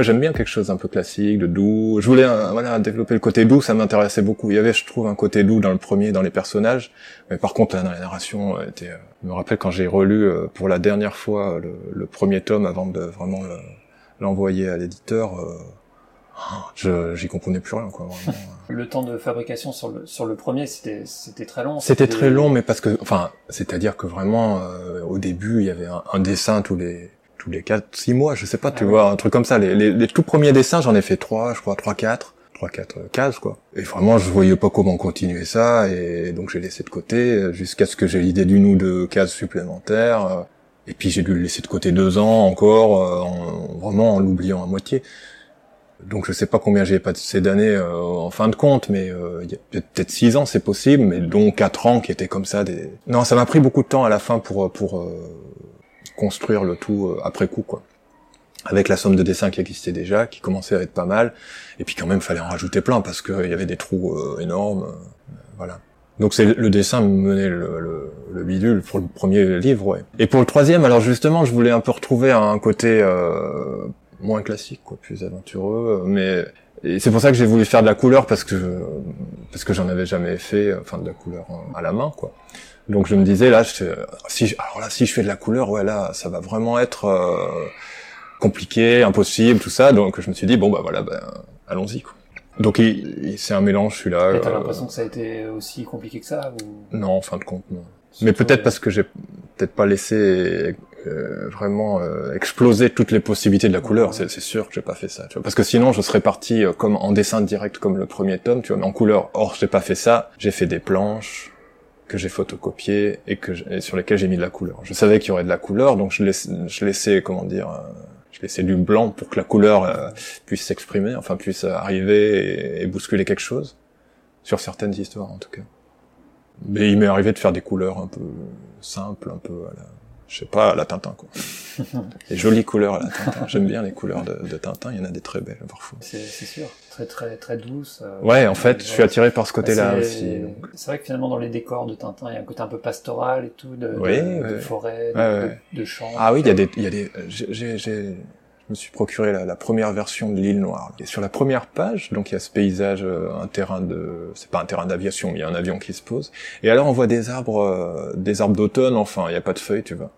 Moi, j'aime bien quelque chose un peu classique, de doux. Je voulais euh, voilà développer le côté doux, ça m'intéressait beaucoup. Il y avait, je trouve, un côté doux dans le premier, dans les personnages. Mais par contre, là, dans la narration, euh, était, euh, je me rappelle quand j'ai relu pour la dernière fois le, premier tome avant de vraiment l'envoyer à l'éditeur. je j'y comprenais plus rien quoi vraiment. le temps de fabrication sur le sur le premier c'était c'était très long c'était très long mais parce que enfin c'est à dire que vraiment au début il y avait un dessin tous les tous les 4 6 mois, je sais pas, tu ah vois, un truc comme ça. Les, les, les tout premiers dessins, j'en ai fait 3, je crois 3 4, 3 4 cases quoi. Et vraiment, je voyais pas comment continuer ça et donc j'ai laissé de côté jusqu'à ce que j'ai l'idée d'une ou deux cases supplémentaires. Et puis j'ai dû le laisser de côté deux ans encore, euh, en, vraiment en l'oubliant à moitié. Donc je sais pas combien j'ai passé d'années euh, en fin de compte, mais euh, il y a peut-être six ans c'est possible, mais dont quatre ans qui étaient comme ça. Des... Non, ça m'a pris beaucoup de temps à la fin pour pour construire le tout euh, après coup, quoi. Avec la somme de dessins qui existait déjà, qui commençait à être pas mal, et puis quand même fallait en rajouter plein parce qu'il y avait des trous euh, énormes, euh, voilà. Donc c'est le dessin menait le, le, bidule pour le premier livre. Et pour le troisième, alors justement, je voulais un peu retrouver un côté moins classique, quoi, plus aventureux, mais c'est pour ça que j'ai voulu faire de la couleur parce que parce que j'en avais jamais fait, enfin de la couleur à la main, quoi. Donc je me disais là, je, si alors là si je fais de la couleur, ouais là ça va vraiment être euh, compliqué, impossible, tout ça. Donc je me suis dit bon bah voilà, ben allons-y quoi. Donc c'est un mélange celui-là. Et t'as euh, l'impression que ça a été aussi compliqué que ça ou... Non, en fin de compte non. Mais peut-être parce que j'ai peut-être pas laissé euh, vraiment euh, exploser toutes les possibilités de la couleur. C'est sûr que j'ai pas fait ça. Tu vois. Parce que sinon, je serais parti comme en dessin direct comme le premier tome, tu vois, mais en couleur. Or, j'ai pas fait ça. J'ai fait des planches que j'ai photocopié et que sur lesquels j'ai mis de la couleur. Je savais qu'il y aurait de la couleur, donc je, laisse, je laissais, comment dire, euh, je laissais du blanc pour que la couleur euh, puisse s'exprimer, enfin puisse arriver et, bousculer quelque chose sur certaines histoires en tout cas. Mais il m'est arrivé de faire des couleurs un peu simples, un peu à la, je sais pas, la Tintin, quoi. les jolies couleurs à la Tintin. J'aime bien les couleurs de, de, Tintin, il y en a des très belles, parfois. C'est sûr, très très très douces. Euh, ouais, en fait, je suis attiré par ce côté-là aussi. C'est vrai que finalement, dans les décors de Tintin, il y a un côté un peu pastoral et tout, de, de, forêt, de, de, champs. Ah oui, il y a des, il y a des, j'ai, j'ai, je me suis procuré la, la première version de l'île Noire. Et sur la première page, donc il y a ce paysage, euh, un terrain de, c'est pas un terrain d'aviation, il y a un avion qui se pose. Et alors on voit des arbres, euh, des arbres d'automne, enfin, il n'y a pas de feuilles, tu vois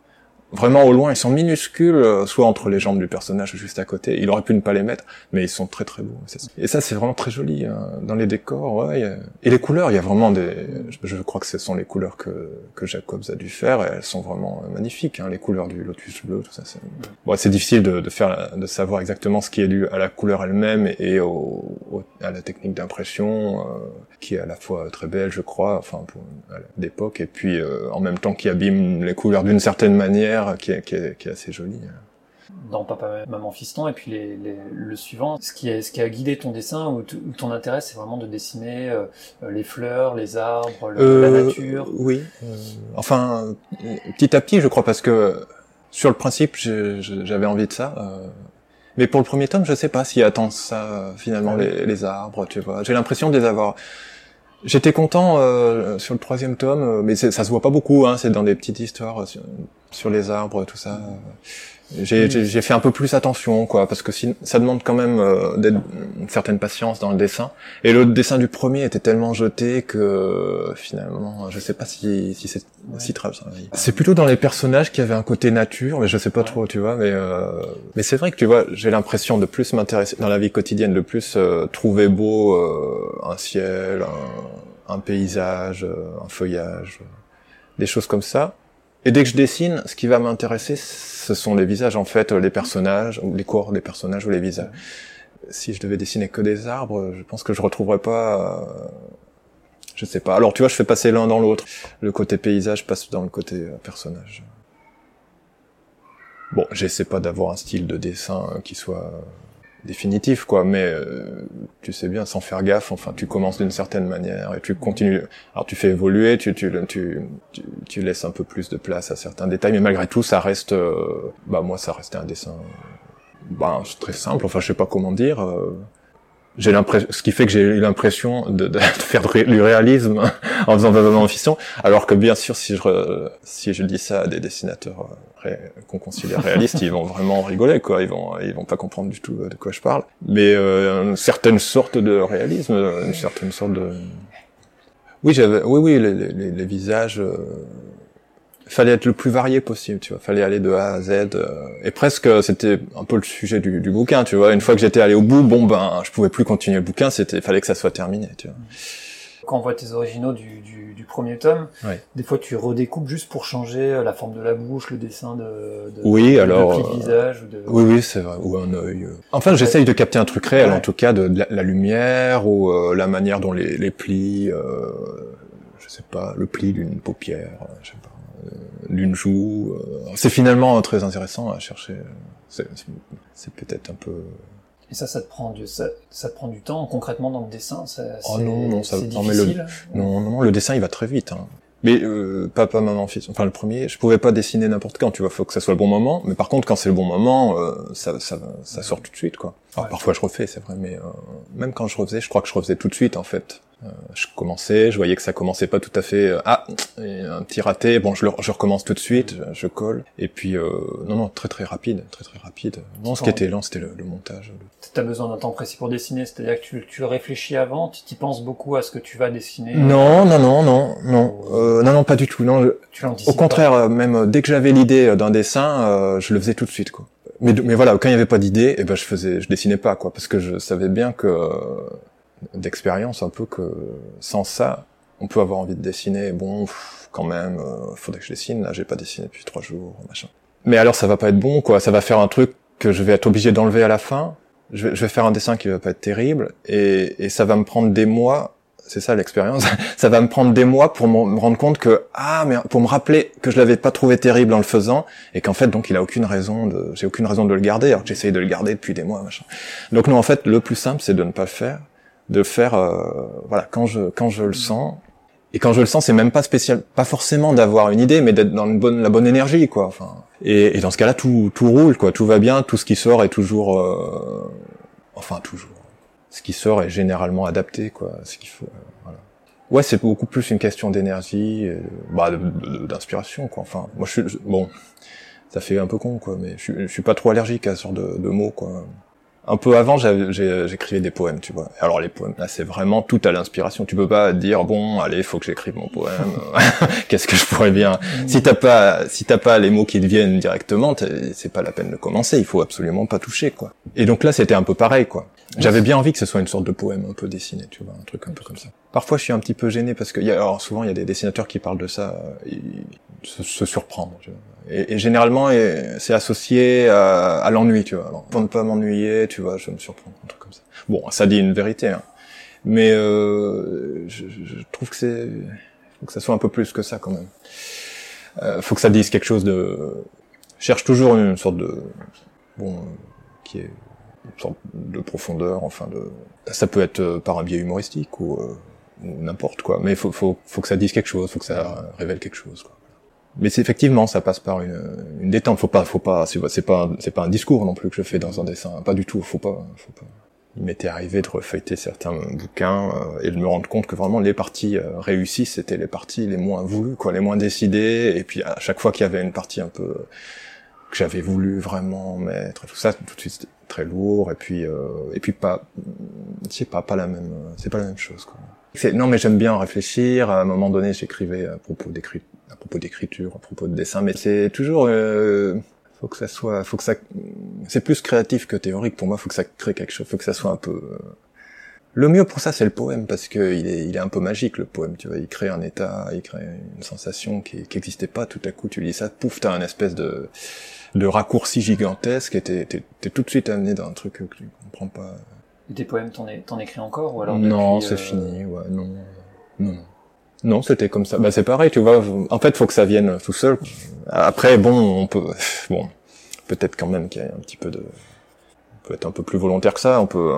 vraiment au loin, ils sont minuscules, euh, soit entre les jambes du personnage juste à côté. Il aurait pu ne pas les mettre, mais ils sont très très beaux. Et ça, c'est vraiment très joli hein. dans les décors. Et les couleurs, il y a vraiment des. Je crois que ce sont les couleurs que que Jacobs a dû faire. Elles sont vraiment magnifiques. Hein, les couleurs du lotus bleu, tout ça. C'est bon, c'est difficile de, faire, de savoir exactement ce qui est dû à la couleur elle-même et au, à la technique d'impression, euh, qui est à la fois très belle, je crois, enfin d'époque, et puis euh, en même temps qui abîme les couleurs d'une certaine manière qui est, qui est, qui est assez joli. Dans Papa, Maman, Fiston, et puis les, les, le suivant, ce qui, est, ce qui a guidé ton dessin ou, ton intérêt, c'est vraiment de dessiner euh, les fleurs, les arbres, la euh, nature. Oui. Euh, enfin, petit à petit, je crois, parce que sur le principe, j'avais envie de ça. mais pour le premier tome, je sais pas s'il attend ça finalement ah les, les, arbres, tu vois. J'ai l'impression de les avoir J'étais content euh, sur le troisième tome, euh, mais ça se voit pas beaucoup. Hein, c'est dans des petites histoires euh, sur, les arbres, tout ça. J'ai fait un peu plus attention, quoi, parce que ça demande quand même euh, une certaine patience dans le dessin. Et le dessin du premier était tellement jeté que finalement, je sais pas si, si c'est si très C'est plutôt dans les personnages qui avaient un côté nature, mais je sais pas trop, tu vois. Mais mais c'est vrai que tu vois, j'ai l'impression de plus m'intéresser dans la vie quotidienne, de plus trouver beau un ciel, un un paysage, euh, un feuillage, euh, des choses comme ça. Et dès que je dessine, ce qui va m'intéresser, ce sont les visages, en fait, les personnages, ou les corps des personnages ou les visages. Si je devais dessiner que des arbres, je pense que je retrouverais pas, euh, je sais pas. Alors tu vois, je fais passer l'un dans l'autre. Le côté paysage passe dans le côté personnage. Bon, j'essaie pas d'avoir un style de dessin qui soit définitif quoi. Mais euh, tu sais bien sans faire gaffe enfin tu commences d'une certaine manière et tu continues. Alors tu fais évoluer tu tu, tu tu, laisses un peu plus de place à certains détails mais malgré tout ça reste euh, bah moi ça restait un dessin bah très simple. Enfin je sais pas comment dire euh, j'ai l'impression, ce qui fait que j'ai eu l'impression de, de, faire du réalisme en faisant Maman en fission, alors que bien sûr, si je si je dis ça à des dessinateurs euh, qu'on considère réalistes, ils vont vraiment rigoler, quoi. Ils vont ils vont pas comprendre du tout de quoi je parle. Mais euh, une certaine sorte de réalisme, une certaine sorte de oui, j'avais oui oui les, les, les visages. Euh, fallait être le plus varié possible, tu vois. Fallait aller de A à Z. Euh, et presque, c'était un peu le sujet du, du, bouquin, tu vois. Une fois que j'étais allé au bout, bon ben, je pouvais plus continuer le bouquin. C'était, fallait que ça soit terminé, tu vois. Quand on voit tes originaux du, du, du premier tome, des fois tu redécoupes juste pour changer euh, la forme de la bouche, le dessin de, de oui, alors, de visage. Ou de... Oui, oui, c'est vrai. Ou un œil. Euh. Enfin, j'essaye de capter un truc réel, en tout cas, de, la, lumière ou la manière dont les, les plis, euh, je sais pas, le pli d'une paupière, je sais pas d'une joue. Euh, c'est finalement très intéressant à chercher. C'est peut-être un peu. Et ça, ça te prend du, ça, ça te prend du temps concrètement dans le dessin. oh non, non, ça. Non, mais le, non, non, le dessin il va très vite. Hein. Mais euh, papa, maman, fils. Enfin, le premier, je pouvais pas dessiner n'importe quand. Tu vois, faut que ça soit le bon moment. Mais par contre, quand c'est le bon moment, euh, ça, ça, ça sort tout de suite, quoi. Alors, Parfois, je refais, c'est vrai, mais euh, même quand je refaisais, je crois que je refaisais tout de suite, en fait. Euh, je commençais, je voyais que ça commençait pas tout à fait. Euh, ah, un petit raté. Bon, je, le, je recommence tout de suite, je, colle. Et puis, euh, non, non, très très rapide, très très rapide. Non, ce qui était lent, c'était le, le, montage. T'as besoin d'un temps précis pour dessiner, c'est-à-dire que tu, tu réfléchis avant, tu t'y penses beaucoup à ce que tu vas dessiner. Non, non, non, non, non, euh, non, non, pas du tout. Non, tu au contraire, même dès que j'avais l'idée d'un dessin, je le faisais tout de suite, quoi. Mais, mais voilà, quand il n'y avait pas d'idée, eh ben je faisais, je dessinais pas, quoi, parce que je savais bien que d'expérience un peu que sans ça, on peut avoir envie de dessiner. Bon, quand même, euh, faudrait que je dessine. Là, j'ai pas dessiné depuis trois jours, machin. Mais alors, ça va pas être bon, quoi. Ça va faire un truc que je vais être obligé d'enlever à la fin. Je vais, je vais, faire un dessin qui va pas être terrible, et, et ça va me prendre des mois. C'est ça l'expérience. ça va me prendre des mois pour me rendre compte que ah, mais pour me rappeler que je l'avais pas trouvé terrible en le faisant, et qu'en fait, donc, il a aucune raison de, j'ai aucune raison de le garder, alors que j'essaye de le garder depuis des mois, machin. Donc non, en fait, le plus simple, c'est de ne pas le faire de faire euh, voilà quand je quand je le sens. Et quand je le sens c'est même pas spécial pas forcément d'avoir une idée mais d'être dans une bonne la bonne énergie quoi enfin. Et, et dans ce cas-là tout tout roule quoi. Tout va bien tout ce qui sort est toujours euh, enfin toujours. Ce qui sort est généralement adapté quoi ce qu'il faut euh, voilà. Ouais c'est beaucoup plus une question d'énergie bah d'inspiration quoi. Enfin moi je suis bon ça fait un peu con quoi mais je, je suis pas trop allergique à ce genre de, de mots quoi un peu avant, j'écrivais des poèmes, tu vois. Alors les poèmes, là, c'est vraiment tout à l'inspiration. Tu peux pas dire bon, allez, faut que j'écrive mon poème. Qu'est-ce que je pourrais bien? Mm. Si t'as pas, si t'as pas les mots qui te viennent directement, c'est pas la peine de commencer. Il faut absolument pas toucher, quoi. Et donc là, c'était un peu pareil, quoi. J'avais bien envie que ce soit une sorte de poème un peu dessiné, tu vois, un truc un peu comme ça. Parfois, je suis un petit peu gêné parce que, y a, alors souvent, il y a des dessinateurs qui parlent de ça, et se, se surprendre. Tu vois. Et, et, généralement, c'est associé à, à l'ennui, tu vois. Alors, pour ne pas m'ennuyer, tu vois, je me surprends, un truc comme ça. Bon, ça dit une vérité, hein. mais euh, je, je, trouve que c'est, faut que ça soit un peu plus que ça quand même. Euh, faut que ça dise quelque chose de, je cherche toujours une sorte de, bon, qui est une sorte de profondeur, enfin de, ça peut être euh, par un biais humoristique ou, euh, ou n'importe quoi, mais faut, faut, faut que ça dise quelque chose, faut que ça révèle quelque chose. Quoi mais c'est effectivement ça passe par une, une détente. Faut pas faut pas c'est pas c'est pas un discours non plus que je fais dans un dessin. Pas du tout. Faut pas faut pas. Il m'était arrivé de refeuilleter certains bouquins euh, et de me rendre compte que vraiment les parties euh, réussies c'était les parties les moins voulues quoi les moins décidées. Et puis à chaque fois qu'il y avait une partie un peu que j'avais voulu vraiment mettre tout ça tout de suite très lourd. Et puis euh, et puis pas c'est pas pas la même c'est pas la même chose quoi. Non mais j'aime bien réfléchir. À un moment donné j'écrivais à propos d'écriture à propos d'écriture, à propos de dessin, mais c'est toujours euh, faut que ça soit, faut que ça, c'est plus créatif que théorique pour moi. Faut que ça crée quelque chose, faut que ça soit un peu. Euh, le mieux pour ça, c'est le poème parce que il est, il est un peu magique le poème. Tu vois, il crée un état, il crée une sensation qui n'existait pas. Tout à coup, tu lis ça, pouf, t'as un espèce de de raccourci gigantesque et t'es, t'es, tout de suite amené dans un truc que tu comprends pas. Et tes poèmes, t'en, t'en écris encore ou alors Non, c'est euh, fini. Ouais, non, non, non. Non, c'était comme ça. Bah c'est pareil, tu vois. En fait, faut que ça vienne tout seul. Après, bon, on peut, bon, peut-être quand même qu'il y a un petit peu de, on peut être un peu plus volontaire que ça. On peut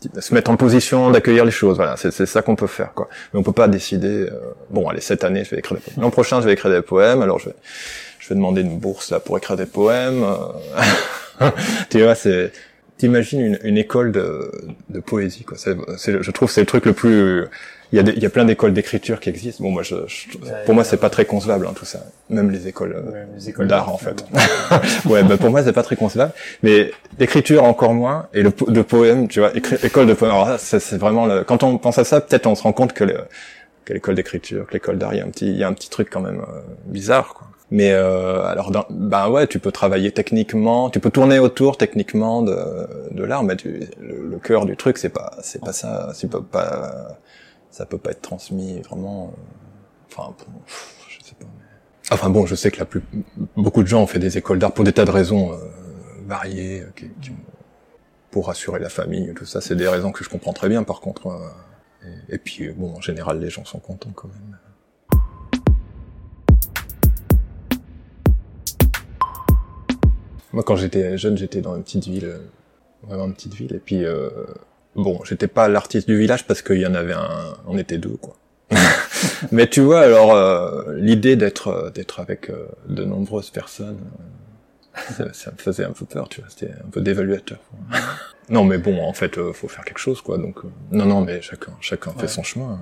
petit... se mettre en position d'accueillir les choses. Voilà, c'est ça qu'on peut faire, quoi. Mais on peut pas décider. Euh, bon, allez, cette année, je vais écrire des poèmes. L'an prochain, je vais écrire des poèmes. Alors, je vais, je vais demander une bourse là pour écrire des poèmes. tu vois, c'est t'imagines une, une école de, de poésie quoi. C'est, c'est- je trouve c'est le truc le plus. Il y a, des- il y a plein d'écoles d'écriture qui existent. Bon, moi, je, je- pour moi, c'est pas très concevable hein, tout ça. Même les écoles. euh, Ouais, les écoles d'art, en fait. ouais, bah pour moi, c'est pas très concevable. Mais d'écriture encore moins. Et le de poème, tu vois, écri- école de poème. Alors c'est vraiment. Le... Quand on pense à ça, peut-être on se rend compte que, le... que l'école d'écriture, que l'école d'art, il y a un petit, il y a un petit truc quand même euh, bizarre, quoi. Mais euh, alors, ben ouais, tu peux travailler techniquement, tu peux tourner autour techniquement de, de l'art, mais tu... le, le cœur du truc, c'est pas, c'est pas ça, c'est pas, pas, ça peut pas être transmis vraiment. euh, Enfin, bon, je sais pas. Enfin bon, je sais que la plus, beaucoup de gens ont fait des écoles d'art pour des tas de raisons euh, variées, euh, qui, qui- pour assurer la famille, tout ça, c'est des raisons que je comprends très bien. Par contre, et, et puis euh, bon, en général, les gens sont contents quand même. Moi, quand j'étais jeune, j'étais dans une petite ville, euh, vraiment une petite ville, et puis euh, bon, j'étais pas l'artiste du village parce qu'il y en avait un, on était deux, quoi. Mais tu vois, alors euh, l'idée d'être euh, d'être avec euh, de nombreuses personnes, ça, ça me faisait un peu peur, tu vois, c'était un peu dévaluateur. non, mais bon, en fait, euh, faut faire quelque chose, quoi. Donc, euh, non, non, mais chacun, chacun Ouais. fait son chemin.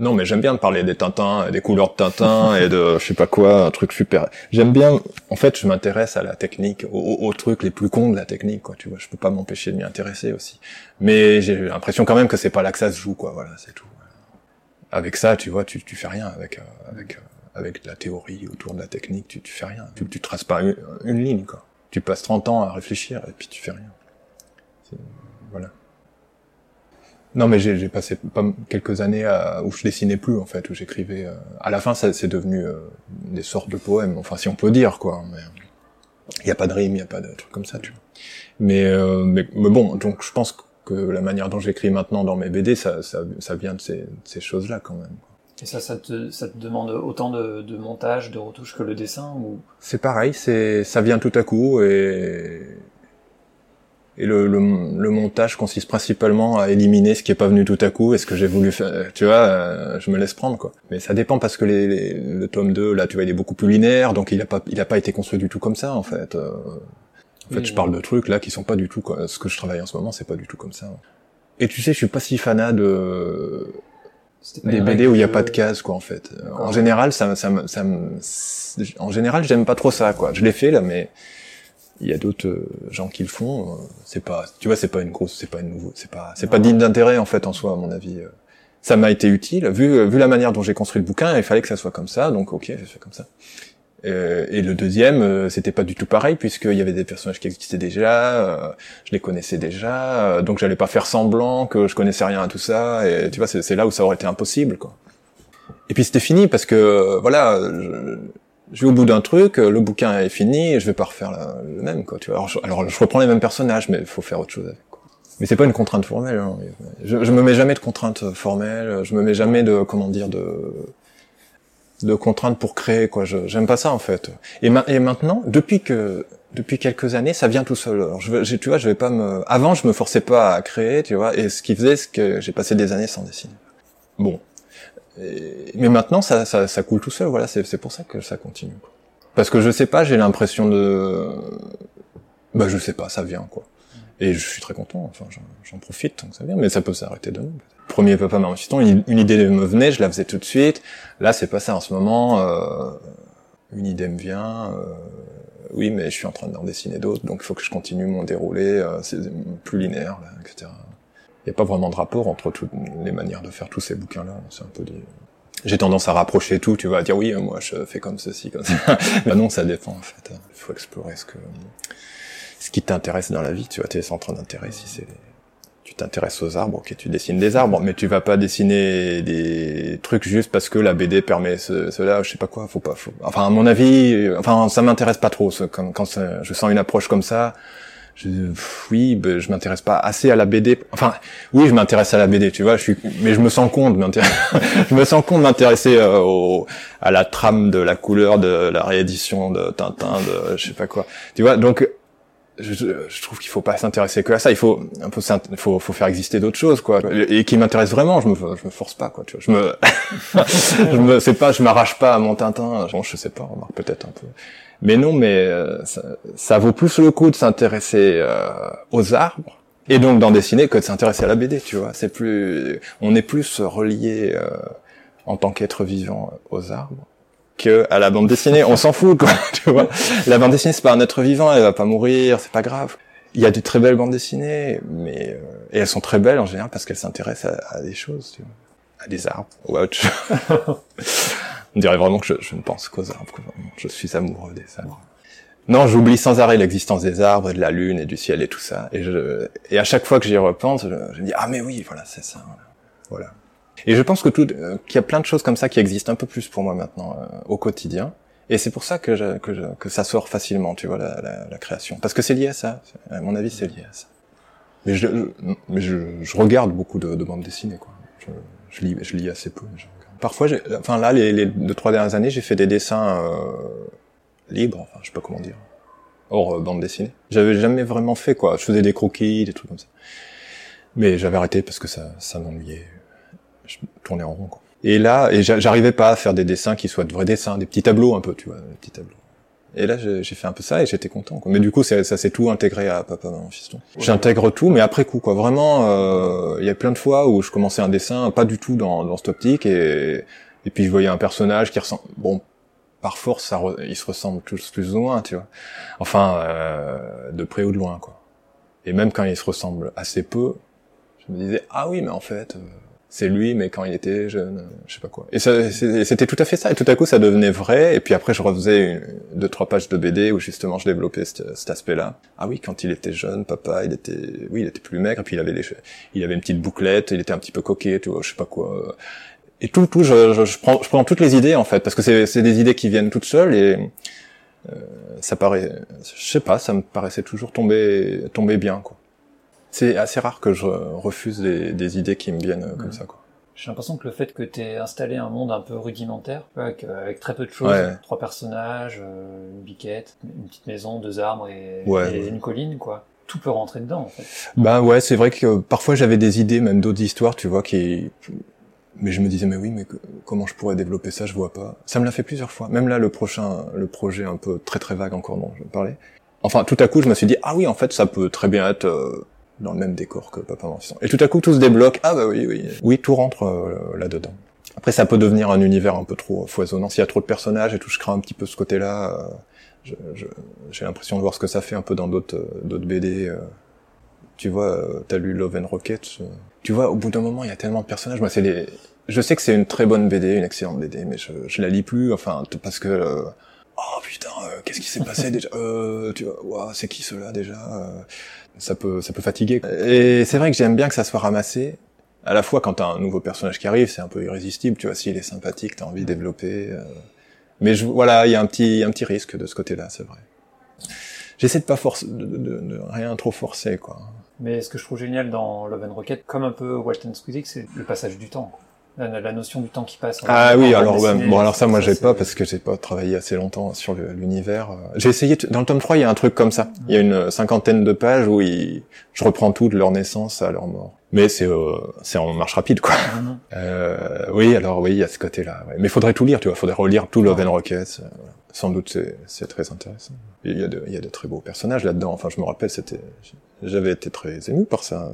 Non, mais j'aime bien parler des Tintins, des couleurs de Tintin et de je sais pas quoi, un truc super. J'aime bien. En fait, je m'intéresse à la technique, aux, aux- trucs les plus cons de la technique, quoi. Tu vois, je peux pas m'empêcher de m'y intéresser aussi. Mais j'ai l'impression quand même que c'est pas là que ça se joue, quoi. Voilà, c'est tout. Avec ça, tu vois, tu, tu fais rien avec euh, avec euh, avec la théorie autour de la technique, tu, tu fais rien. Tu, tu traces pas une, une ligne, quoi. Tu passes 30 ans à réfléchir et puis tu fais rien. Voilà. Non, mais j'ai passé pas quelques années à, où je dessinais plus en fait, où j'écrivais. euh, à la fin, ça c'est devenu euh, des sortes de poèmes. Enfin, si on peut dire quoi. Mais il y a pas de rime, il y a pas de trucs comme ça, tu vois. Mais, euh, mais mais bon, donc je pense que la manière dont j'écris maintenant dans mes BD, ça ça, ça vient de ces, de ces choses-là quand même. Et ça, ça te, ça te demande autant de, de montage, de retouche que le dessin ou? C'est pareil, c'est ça vient tout à coup et et le, le, le montage consiste principalement à éliminer ce qui est pas venu tout à coup et ce que j'ai voulu faire. Tu vois, euh, je me laisse prendre quoi. Mais ça dépend parce que les, les- le tome 2 là, tu vois, il est beaucoup plus linéaire, donc il a pas il a pas été construit du tout comme ça en fait. Euh, en fait, je parle de trucs là qui sont pas du tout quoi. Ce que je travaille en ce moment, c'est pas du tout comme ça. Et tu sais, je suis pas si fanat de des BD où il y a que- pas de cases quoi en fait. En général, ça ça ça me en général, j'aime pas trop ça quoi. Je l'ai fait là mais il y a d'autres euh, gens qui le font, euh, c'est pas tu vois, c'est pas une grosse c'est pas une nouveau, c'est pas c'est pas digne d'intérêt en fait en soi à mon avis. euh. Ça m'a été utile vu vu la manière dont j'ai construit le bouquin, il fallait que ça soit comme ça, donc OK, j'ai fait comme ça. Euh, et le deuxième, euh, c'était pas du tout pareil puisqu'il y avait des personnages qui existaient déjà, euh, je les connaissais déjà, euh, donc j'allais pas faire semblant que je connaissais rien à tout ça. Et tu vois, c'est là où ça aurait été impossible, quoi. Et puis c'était fini parce que voilà, je, je vais au bout d'un truc, euh, le bouquin est fini, et je vais pas refaire le même, quoi. Tu vois. Alors je, je reprends les mêmes personnages, mais il faut faire autre chose avec. Quoi. Mais c'est pas une contrainte formelle. hein. Je, je me mets jamais de contraintes formelles. Je me mets jamais de comment dire de de contraintes pour créer quoi. Je j'aime pas ça en fait. Et, ma- et maintenant, depuis que depuis quelques années, ça vient tout seul. Alors je, j'ai- tu vois, je vais pas me. Avant, je me forçais pas à créer, tu vois. Et ce qui faisait, c'est que j'ai passé des années sans dessiner. Bon. Mais maintenant, ça, ça, ça coule tout seul. Voilà, c'est pour ça que ça continue. quoi. Parce que je sais pas, j'ai l'impression de. Bah, je sais pas, ça vient quoi. Et je suis très content. Enfin, j'en- j'en profite tant que ça vient. Mais ça peut s'arrêter demain. Premier papa maman fiston, une, une idée me venait, je la faisais tout de suite. Là, c'est pas ça en ce moment. euh, une idée me vient. euh, oui, mais je suis en train d'en dessiner d'autres, donc il faut que je continue mon déroulé. euh, c'est plus linéaire, là, etc. Il n'y a pas vraiment de rapport entre toutes les manières de faire tous ces bouquins-là. C'est un peu des... J'ai tendance à rapprocher tout, tu vois, à dire oui, moi je fais comme ceci, comme ça. bah non, ça dépend en fait. Il faut explorer ce que ce qui t'intéresse dans la vie. Tu vois, tes centres d'intérêt, si c'est tu t'intéresses aux arbres, ok, tu dessines des arbres, mais tu vas pas dessiner des trucs juste parce que la BD permet ce, cela, je sais pas quoi, faut pas, faut... enfin à mon avis, enfin ça m'intéresse pas trop, ce- quand, je sens une approche comme ça, je, pff, oui, ben, je m'intéresse pas assez à la BD, enfin oui, je m'intéresse à la BD, tu vois, je suis, mais je me sens m'intéresser, je me sens con de m'intéresser euh, à la trame de la couleur de la réédition de Tintin, de je sais pas quoi, tu vois, donc je, je- trouve qu'il faut pas s'intéresser que à ça. Il faut s'int- faut, faut faire exister d'autres choses, quoi. Et, qui m'intéressent vraiment. Je me, je me force pas, quoi. Tu vois. Je me, je me, c'est pas, je m'arrache pas à mon Tintin. Bon, je sais pas, remarque peut-être un peu. Mais non, mais euh, ça, ça, vaut plus le coup de s'intéresser euh, aux arbres et donc d'en dessiner que de s'intéresser à la BD, tu vois. C'est plus, on est plus relié euh, en tant qu'être vivant aux arbres que à la bande dessinée. On s'en fout, quoi. Tu vois. La bande dessinée, c'est pas un être vivant, elle va pas mourir, c'est pas grave. Il y a de très belles bandes dessinées, mais et elles sont très belles en général parce qu'elles s'intéressent à, à, des choses, tu vois, à des arbres ou à autre chose. On dirait vraiment que je, je ne pense qu'aux arbres. Quoi. Je suis amoureux des arbres. Non, j'oublie sans arrêt l'existence des arbres, et de la lune et du ciel et tout ça. Et, je, et à chaque fois que j'y repense, je, me dis ah mais oui, voilà, c'est ça. Voilà. Et je pense que tout, euh, qu'il y a plein de choses comme ça qui existent un peu plus pour moi maintenant euh, au quotidien. Et c'est pour ça que, je, que, je, que ça sort facilement, tu vois, la, la, création. Parce que c'est lié à ça. À mon avis, c'est lié à ça. Mais je, je, je regarde beaucoup de, de bandes dessinées, quoi. Je, je, lis, je lis assez peu. Je Parfois, enfin là, les, deux trois dernières années, j'ai fait des dessins euh, libres, enfin, je sais pas comment dire, hors euh, bande dessinée. J'avais jamais vraiment fait quoi. Je faisais des croquis, des trucs comme ça. Mais j'avais arrêté parce que ça, ça m'ennuyait. Je tournais en rond quoi. Et là, et j'arrivais pas à faire des dessins qui soient de vrais dessins, des petits tableaux un peu, tu vois, des petits tableaux. Et là, j'ai fait un peu ça et j'étais content. Quoi. Mais du coup, ça s'est tout intégré à Papa Maman Fiston. J'intègre tout, mais après coup, quoi. Vraiment, euh, il y a plein de fois où je commençais un dessin pas du tout dans, dans cette optique et et puis je voyais un personnage qui ressemble. Bon, par force, ça ils se ressemblent tous plus ou moins, tu vois. Enfin, euh, de près ou de loin, quoi. Et même quand ils se ressemblent assez peu, je me disais ah oui, mais en fait. C'est lui, mais quand il était jeune, je sais pas quoi. Et c'était tout à fait ça. Et tout à coup, ça devenait vrai. Et puis après, je refaisais une, deux, trois pages de BD où justement, je développais cet, aspect-là. Ah oui, quand il était jeune, papa, il était, oui, il était plus maigre. Et puis il avait les, il avait une petite bouclette. Il était un petit peu coquet, tu vois, je sais pas quoi. Et tout, tout, je, je, je prends, je prends toutes les idées en fait, parce que c'est des idées qui viennent toutes seules et euh, ça paraît, je sais pas, ça me paraissait toujours tomber, tomber bien quoi. C'est assez rare que je refuse des, des idées qui me viennent comme ça, quoi. J'ai l'impression que le fait que tu aies installé un monde un peu rudimentaire, avec, avec très peu de choses, trois personnages, euh, une biquette, une petite maison, deux arbres et, et une colline, quoi. Tout peut rentrer dedans, en fait. Bah ouais, c'est vrai que parfois j'avais des idées, même d'autres histoires, tu vois, qui... Mais je me disais, mais oui, mais comment je pourrais développer ça, je vois pas. Ça me l'a fait plusieurs fois. Même là, le prochain, le projet un peu très très vague encore dont je parlais. Enfin, tout à coup, je me suis dit, ah oui, en fait, ça peut très bien être... Euh, dans le même décor que Papa Vincent. Et tout à coup, tout se débloque. Ah bah oui, oui. Oui, tout rentre euh, là-dedans. Après, ça peut devenir un univers un peu trop foisonnant. S'il y a trop de personnages et tout, je crains un petit peu ce côté-là. Euh, j'ai l'impression de voir ce que ça fait un peu dans d'autres euh, d'autres BD. tu vois, t'as lu Love and Rocket. tu vois, au bout d'un moment, il y a tellement de personnages. Moi, c'est les... Je sais que c'est une très bonne BD, une excellente BD, mais je, je la lis plus. Enfin, parce que oh putain, qu'est-ce qui s'est passé déjà? Euh, Tu vois, c'est qui cela déjà? Ça peut ça peut fatiguer. Et c'est vrai que j'aime bien que ça soit ramassé. À la fois quand t'as un nouveau personnage qui arrive, c'est un peu irrésistible, tu vois, s'il est sympathique, t'as envie de développer. Euh. Mais je, voilà, il y a un petit un petit risque de ce côté-là, c'est vrai. J'essaie de pas forcer, de, de, de, rien trop forcer, quoi. Mais ce que je trouve génial dans Love and Rocket, comme un peu Walt and Squeezie, c'est le passage du temps la, notion du temps qui passe. Ah oui, alors bon alors ça moi j'ai pas parce que j'ai pas travaillé assez longtemps sur l'univers. J'ai essayé dans le tome 3, il y a un truc comme ça. Il y a une cinquantaine de pages où il, je reprends tout de leur naissance à leur mort. Mais c'est euh, c'est en marche rapide quoi. Mm-hmm. Euh, oui, alors oui, il y a ce côté-là. Ouais. Mais faudrait tout lire, tu vois, faudrait relire tout Love and Rockets. Sans doute c'est c'est très intéressant. Il y a de il y a de très beaux personnages là-dedans. Enfin, je me rappelle, c'était j'avais été très ému par ça.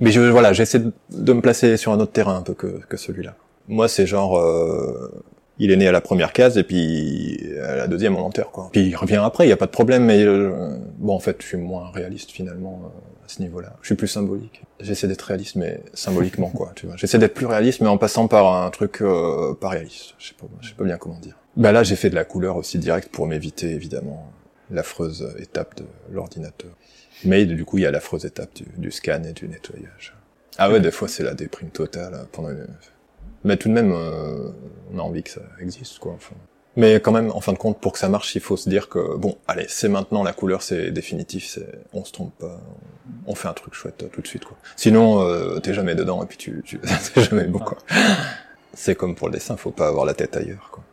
Mais je, voilà, j'essaie de, me placer sur un autre terrain un peu que, que celui-là. Moi, c'est genre, euh, il est né à la première case et puis à la deuxième on enterre quoi. Puis il revient après, il y a pas de problème. Mais euh, bon, en fait, je suis moins réaliste finalement euh, à ce niveau-là. Je suis plus symbolique. J'essaie d'être réaliste, mais symboliquement quoi. Tu vois, j'essaie d'être plus réaliste, mais en passant par un truc euh, pas réaliste. Je sais pas, je sais pas bien comment dire. Bah là, j'ai fait de la couleur aussi directe pour m'éviter évidemment l'affreuse étape de l'ordinateur. Mais du coup, il y a l'affreuse étape du, scan et du nettoyage. Ah ouais, des fois, c'est la déprime totale. Hein, pendant Mais tout de même, euh, on a envie que ça existe, quoi. Enfin. Mais quand même, en fin de compte, pour que ça marche, il faut se dire que, bon, allez, c'est maintenant, la couleur, c'est définitif, c'est, on se trompe pas, on fait un truc chouette tout de suite, quoi. Sinon, euh, t'es jamais dedans, et puis tu, tu c'est jamais bon, quoi. C'est comme pour le dessin, faut pas avoir la tête ailleurs, quoi.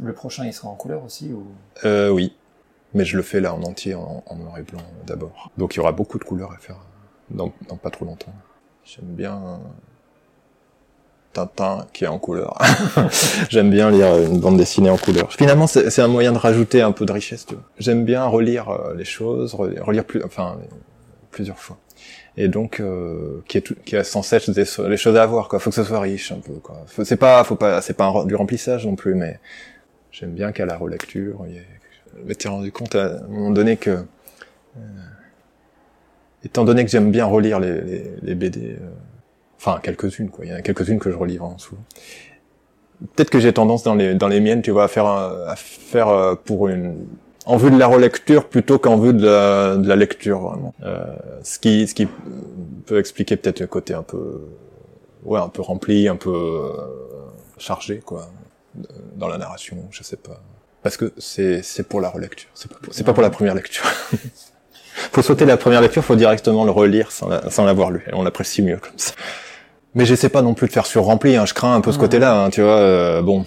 Le prochain, il sera en couleur aussi, ou? Euh, oui. Mais je le fais là en entier, en, noir et blanc d'abord. Donc il y aura beaucoup de couleurs à faire dans, dans pas trop longtemps. J'aime bien Tintin qui est en couleur. J'aime bien lire une bande dessinée en couleur. Finalement, c'est un moyen de rajouter un peu de richesse. J'aime bien relire euh, les choses, relire plus, enfin plusieurs fois. Et donc, euh, qui est qui a sans cesse les choses à avoir. Quoi, faut que ça soit riche un peu. Quoi. C'est pas, faut pas, c'est pas du remplissage non plus, mais j'aime bien qu'à la relecture, je m'étais rendu compte à un moment donné que, euh, étant donné que j'aime bien relire les, les, les BD. Euh, Enfin, quelques-unes, quoi. Il y en a quelques-unes que je relis vraiment souvent. Peut-être que j'ai tendance dans les dans les miennes, tu vois, à faire à faire euh, pour une en vue de la relecture plutôt qu'en vue de la, de la lecture vraiment. Euh, ce qui ce qui peut expliquer peut-être le côté un peu ouais un peu rempli, un peu euh, chargé quoi dans la narration, je sais pas. Parce que c'est c'est pour la relecture, c'est pas c'est pas pour la première lecture. faut sauter la première lecture, faut directement le relire sans l'avoir lu. On l'apprécie mieux comme ça. Mais j'essaie pas non plus de faire sur rempli, hein. je crains un peu ce côté-là, hein, tu vois. Euh, bon,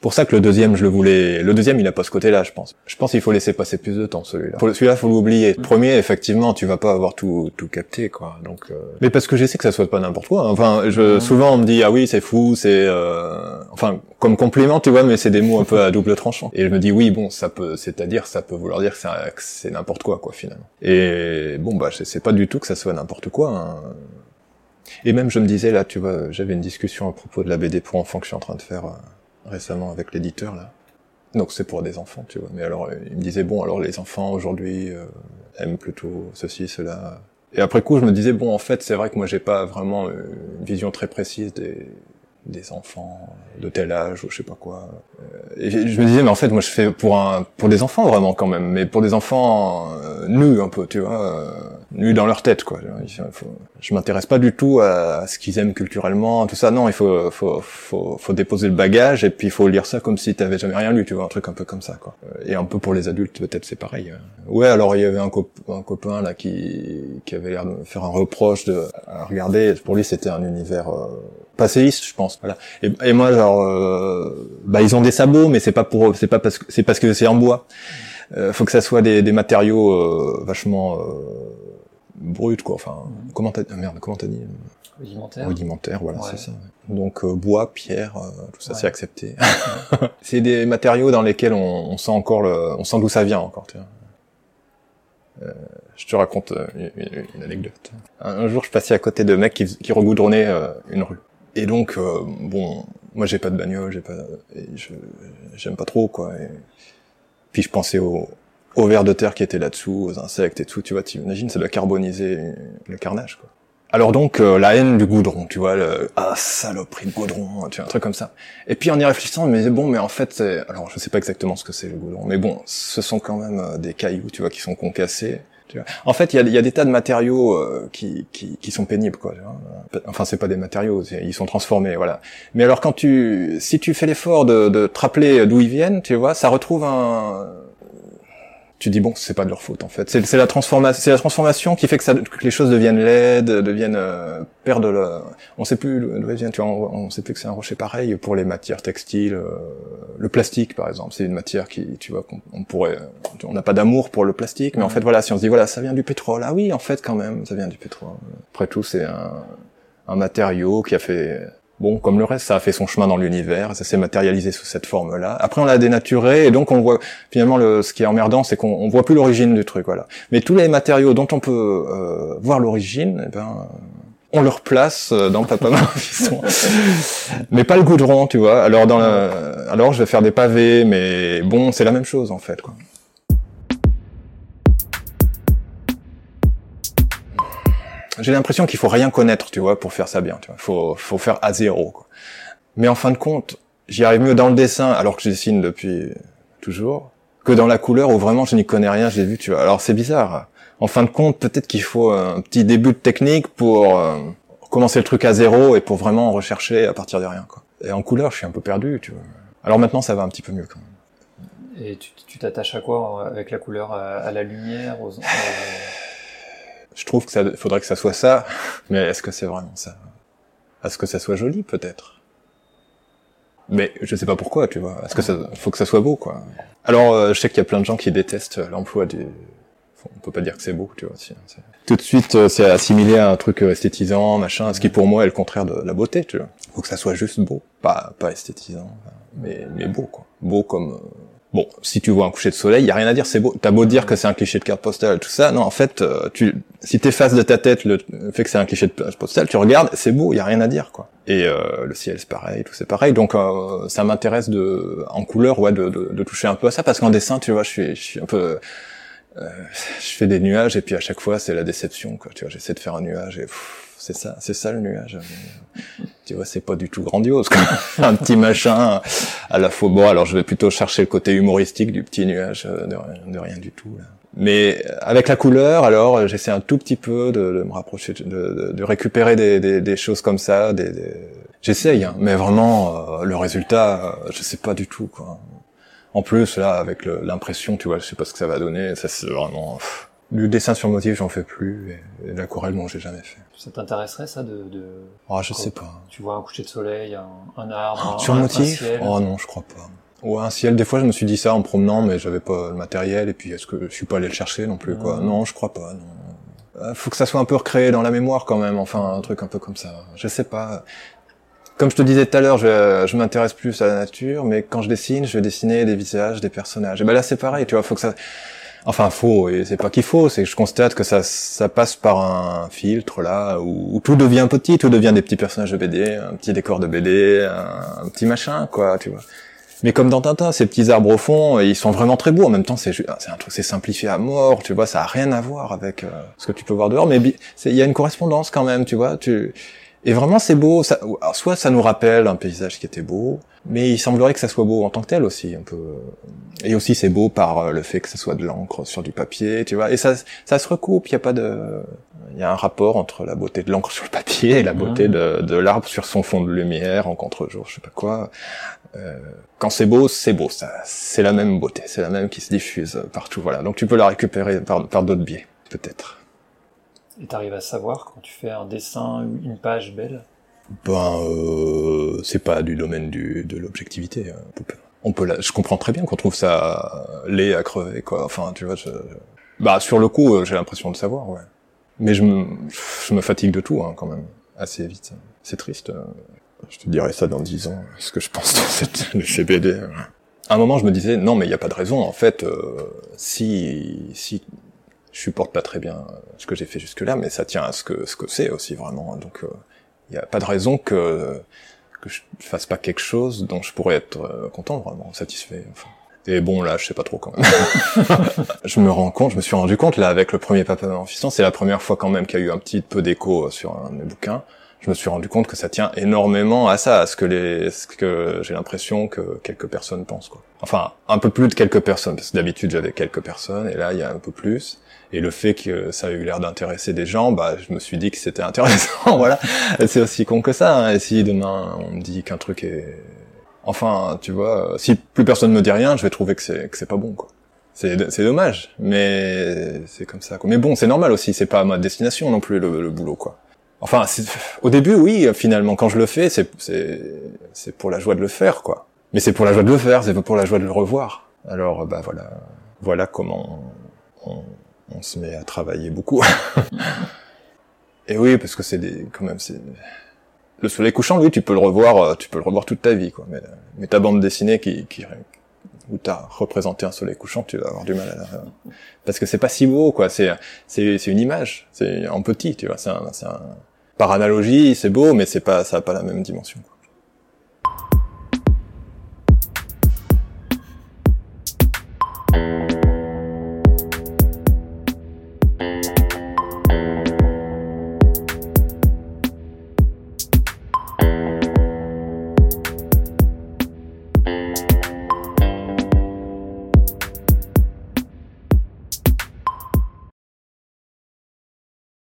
pour ça que le deuxième, je le voulais. Le deuxième, il a pas ce côté-là, je pense. Je pense qu'il faut laisser passer plus de temps celui-là. Celui-là, faut l'oublier. Le premier, effectivement, tu vas pas avoir tout tout capté, quoi. Donc, euh... mais parce que j'essaie que ça soit pas n'importe quoi. Hein. Enfin, je souvent on me dit ah oui, c'est fou, c'est euh... enfin comme compliment, tu vois, mais c'est des mots un peu à double tranchant. Et je me dis oui, bon, ça peut, c'est-à-dire, ça peut vouloir dire que c'est n'importe quoi, quoi, finalement. Et bon, bah, c'est pas du tout que ça soit n'importe quoi. Hein. Et même, je me disais là, tu vois, j'avais une discussion à propos de la BD pour enfants que je suis en train de faire. Euh, récemment avec l'éditeur là. Donc c'est pour des enfants, tu vois. Mais alors il me disait bon, alors les enfants aujourd'hui euh, aiment plutôt ceci, cela. Et après coup, je me disais bon, en fait, c'est vrai que moi j'ai pas vraiment une vision très précise des des enfants de tel âge ou je sais pas quoi. Euh, et je me disais mais en fait moi je fais pour un pour des enfants vraiment quand même, mais pour des enfants euh, nus un peu, tu vois, euh, nus dans leur tête quoi. Je m'intéresse pas du tout à, ce qu'ils aiment culturellement, tout ça. Non, il faut faut faut faut déposer le bagage et puis il faut lire ça comme si t'avais jamais rien lu, tu vois, un truc un peu comme ça quoi. Et un peu pour les adultes peut-être c'est pareil. Hein. Ouais, alors il y avait un, copain là qui qui avait l'air de me faire un reproche de regarder. Pour lui c'était un univers passéiste, je pense. Voilà. Et, moi, genre, euh, bah ils ont des sabots, mais c'est pas pour, c'est pas parce que c'est parce que c'est en bois. Euh, faut que ça soit des, des matériaux euh, vachement euh, bruts, quoi. Enfin, comment t'as, ah, merde, comment t'as dit? Rudimentaire. Rudimentaire, voilà, c'est ça. Donc euh, bois, pierre, tout ça, c'est accepté. c'est des matériaux dans lesquels on, on, sent encore le, on sent d'où ça vient encore. Tu vois. Euh, je te raconte une, une, anecdote. Un, jour, je passais à côté de mecs qui, qui regoudronnaient une rue. Et donc, euh, bon, moi j'ai pas de bagnole, j'ai pas, j'aime pas trop quoi. Et puis je pensais au, au vers de terre qui était là-dessous, aux insectes et tout. Tu vois, tu imagines, ça doit carboniser le carnage quoi. Alors donc euh, la haine du goudron, tu vois, le, ah saloperie de goudron, tu vois, un truc comme ça. Et puis en y réfléchissant, mais bon, mais en fait, alors je sais pas exactement ce que c'est le goudron, mais bon, ce sont quand même euh, des cailloux, tu vois, qui sont concassés en fait, il y a, y a, des tas de matériaux euh, qui, qui, qui, sont pénibles, quoi. Enfin, c'est pas des matériaux, ils sont transformés, voilà. Mais alors, quand tu, si tu fais l'effort de, de te rappeler d'où ils viennent, tu vois, ça retrouve un, tu dis bon c'est pas de leur faute en fait. C'est la transformation c'est la transformation qui fait que, ça, que les choses deviennent laides deviennent euh, perdent le on sait plus d'où viennent tu vois on, sait plus que c'est un rocher pareil pour les matières textiles euh, le plastique par exemple. C'est une matière qui tu vois qu'on pourrait on n'a pas d'amour pour le plastique mais en fait voilà si on se dit voilà ça vient du pétrole. Ah oui en fait quand même ça vient du pétrole. Après tout c'est un un matériau qui a fait Bon, comme le reste, ça a fait son chemin dans l'univers, ça s'est matérialisé sous cette forme-là. Après, on l'a dénaturé, et donc on voit finalement le, ce qui est emmerdant, c'est qu'on voit plus l'origine du truc, voilà. Mais tous les matériaux dont on peut euh, voir l'origine, eh ben, on leur place euh, dans Papa sont... mais pas le goudron, tu vois. Alors dans alors je vais faire des pavés, mais bon, c'est la même chose en fait, quoi. J'ai l'impression qu'il faut rien connaître, tu vois, pour faire ça bien. Tu vois, faut faut faire à zéro. Quoi. Mais en fin de compte, j'y arrive mieux dans le dessin, alors que je dessine depuis toujours, que dans la couleur où vraiment je n'y connais rien. J'ai vu, tu vois. Alors c'est bizarre. En fin de compte, peut-être qu'il faut un petit début de technique pour euh, commencer le truc à zéro et pour vraiment rechercher à partir de rien. Quoi. Et en couleur, je suis un peu perdu, tu vois. Alors maintenant, ça va un petit peu mieux quand même. Et tu t'attaches à quoi avec la couleur À la lumière aux je trouve que ça faudrait que ça soit ça, mais est-ce que c'est vraiment ça? Est-ce que ça soit joli peut-être? Mais je sais pas pourquoi, tu vois. Est-ce que ça faut que ça soit beau quoi Alors euh, je sais qu'il y a plein de gens qui détestent l'emploi du on peut pas dire que c'est beau, tu vois. Hein, tout de suite, euh, c'est assimilé à un truc euh, esthétisant, machin, ce qui pour moi est le contraire de la beauté, tu vois. Faut que ça soit juste beau, pas pas esthétisant, mais mais beau quoi. Beau comme euh, Bon, si tu vois un coucher de soleil, il y a rien à dire, c'est beau. T'as beau dire que c'est un cliché de carte postale, tout ça, non, en fait, euh, tu, si t'effaces de ta tête le fait que c'est un cliché de carte postale, tu regardes, c'est beau, y a rien à dire, quoi. Et euh, le ciel, c'est pareil, tout c'est pareil. Donc, euh, ça m'intéresse de, en couleur, ouais, de, de, toucher un peu à ça, parce qu'en dessin, tu vois, je suis, je suis un peu, je fais des nuages et puis à chaque fois, c'est la déception, quoi. Tu vois, j'essaie de faire un nuage et c'est ça, c'est ça le nuage. tu vois, c'est pas du tout grandiose, quoi. un petit machin à la fois. Bon, alors je vais plutôt chercher le côté humoristique du petit nuage, euh, de, rien du tout. Là. Mais avec la couleur, alors j'essaie un tout petit peu de, me rapprocher, de, récupérer des, des, des, choses comme ça. Des, J'essaye, hein, mais vraiment euh, le résultat, euh, je sais pas du tout. Quoi. En plus, là, avec l'impression, tu vois, je sais pas ce que ça va donner. Ça, c'est vraiment. Du dessin sur motif, j'en fais plus, et, de l'aquarelle, bon, j'ai jamais fait. Ça t'intéresserait, ça, de... de... Oh, je sais pas. Tu vois un coucher de soleil, un, un arbre, un, Sur motif? ciel. Oh non, je crois pas. Ouais, un ciel, des fois, je me suis dit ça en promenant, mais j'avais pas le matériel, et puis est-ce que je suis pas allé le chercher non plus, quoi? Non, je crois pas, non. Euh, faut que ça soit un peu recréé dans la mémoire, quand même, enfin, un truc un peu comme ça. Je sais pas comme je te disais tout à l'heure, je, je m'intéresse plus à la nature, mais quand je dessine, je vais dessiner des visages, des personnages. Et ben là, c'est pareil, tu vois, faut que ça, Enfin, faux, et c'est pas qu'il faut, c'est que je constate que ça, ça passe par un filtre là où, tout devient petit, tout devient des petits personnages de BD, un petit décor de BD, un, petit machin, quoi, tu vois. Mais comme dans Tintin, ces petits arbres au fond, ils sont vraiment très beaux. En même temps, c'est un truc, c'est simplifié à mort, tu vois. Ça a rien à voir avec euh, ce que tu peux voir dehors, mais il y a une correspondance quand même, tu vois. Tu et vraiment, c'est beau. Ça, soit ça nous rappelle un paysage qui était beau, mais il semblerait que ça soit beau en tant que tel aussi, un peu. Et aussi, c'est beau par euh, le fait que ça soit de l'encre sur du papier, tu vois. Et ça, ça se recoupe. Il y a pas de, il y a un rapport entre la beauté de l'encre sur le papier et la beauté de, de l'arbre sur son fond de lumière en contre-jour, je sais pas quoi. Euh, quand c'est beau, c'est beau. Ça, c'est la même beauté, c'est la même qui se diffuse partout. Voilà. Donc tu peux la récupérer par, par d'autres biais, peut-être. Et t'arrives à savoir quand tu fais un dessin ou une page belle? Ben, euh, c'est pas du domaine du, de l'objectivité. Hein. On peut, je comprends très bien qu'on trouve ça laid à crever, quoi. Enfin, tu vois, je... bah sur le coup, euh, j'ai l'impression de savoir, ouais. Mais je me, je me fatigue de tout, hein, quand même, assez vite. C'est triste. Euh. Je te dirai ça dans dix ans, ce que je pense de cette de CBD. À un moment, je me disais, non, mais il n'y a pas de raison. En fait, euh, si, si je supporte pas très bien ce que j'ai fait jusque-là, mais ça tient à ce que ce que c'est aussi vraiment. Donc, il euh, n'y a pas de raison que que je fasse pas quelque chose dont je pourrais être euh, content, vraiment satisfait. Enfin. Et bon, là, je sais pas trop quand même. je me rends compte, je me suis rendu compte là avec le premier Papa Maman Fiston, c'est la première fois quand même qu'il y a eu un petit peu d'écho sur un de mes bouquins. Je me suis rendu compte que ça tient énormément à ça, à ce que les, ce que j'ai l'impression que quelques personnes pensent quoi. Enfin, un peu plus de quelques personnes, parce que d'habitude j'avais quelques personnes, et là il y a un peu plus. Et le fait que ça a eu l'air d'intéresser des gens, bah, je me suis dit que c'était intéressant, voilà. C'est aussi con que ça. Hein. Et si demain on me dit qu'un truc est, enfin, tu vois, si plus personne me dit rien, je vais trouver que c'est que c'est pas bon, quoi. C'est c'est dommage, mais c'est comme ça. Quoi. Mais bon, c'est normal aussi. C'est pas ma destination non plus le, boulot, quoi. Enfin, au début, oui, finalement, quand je le fais, c'est c'est pour la joie de le faire, quoi. Mais c'est pour la joie de le faire, c'est pas pour la joie de le revoir. Alors, bah voilà, voilà comment on, on se met à travailler beaucoup. Et oui, parce que c'est des, quand même, c'est le soleil couchant, lui, tu peux le revoir, euh, tu peux le revoir toute ta vie, quoi. Mais, mais ta bande dessinée qui, qui où t'as représenté un soleil couchant, tu vas avoir du mal à la... parce que c'est pas si beau, quoi. C'est, c'est, c'est une image, c'est en petit, tu vois. C'est un, un, par analogie, c'est beau, mais c'est pas, ça a pas la même dimension.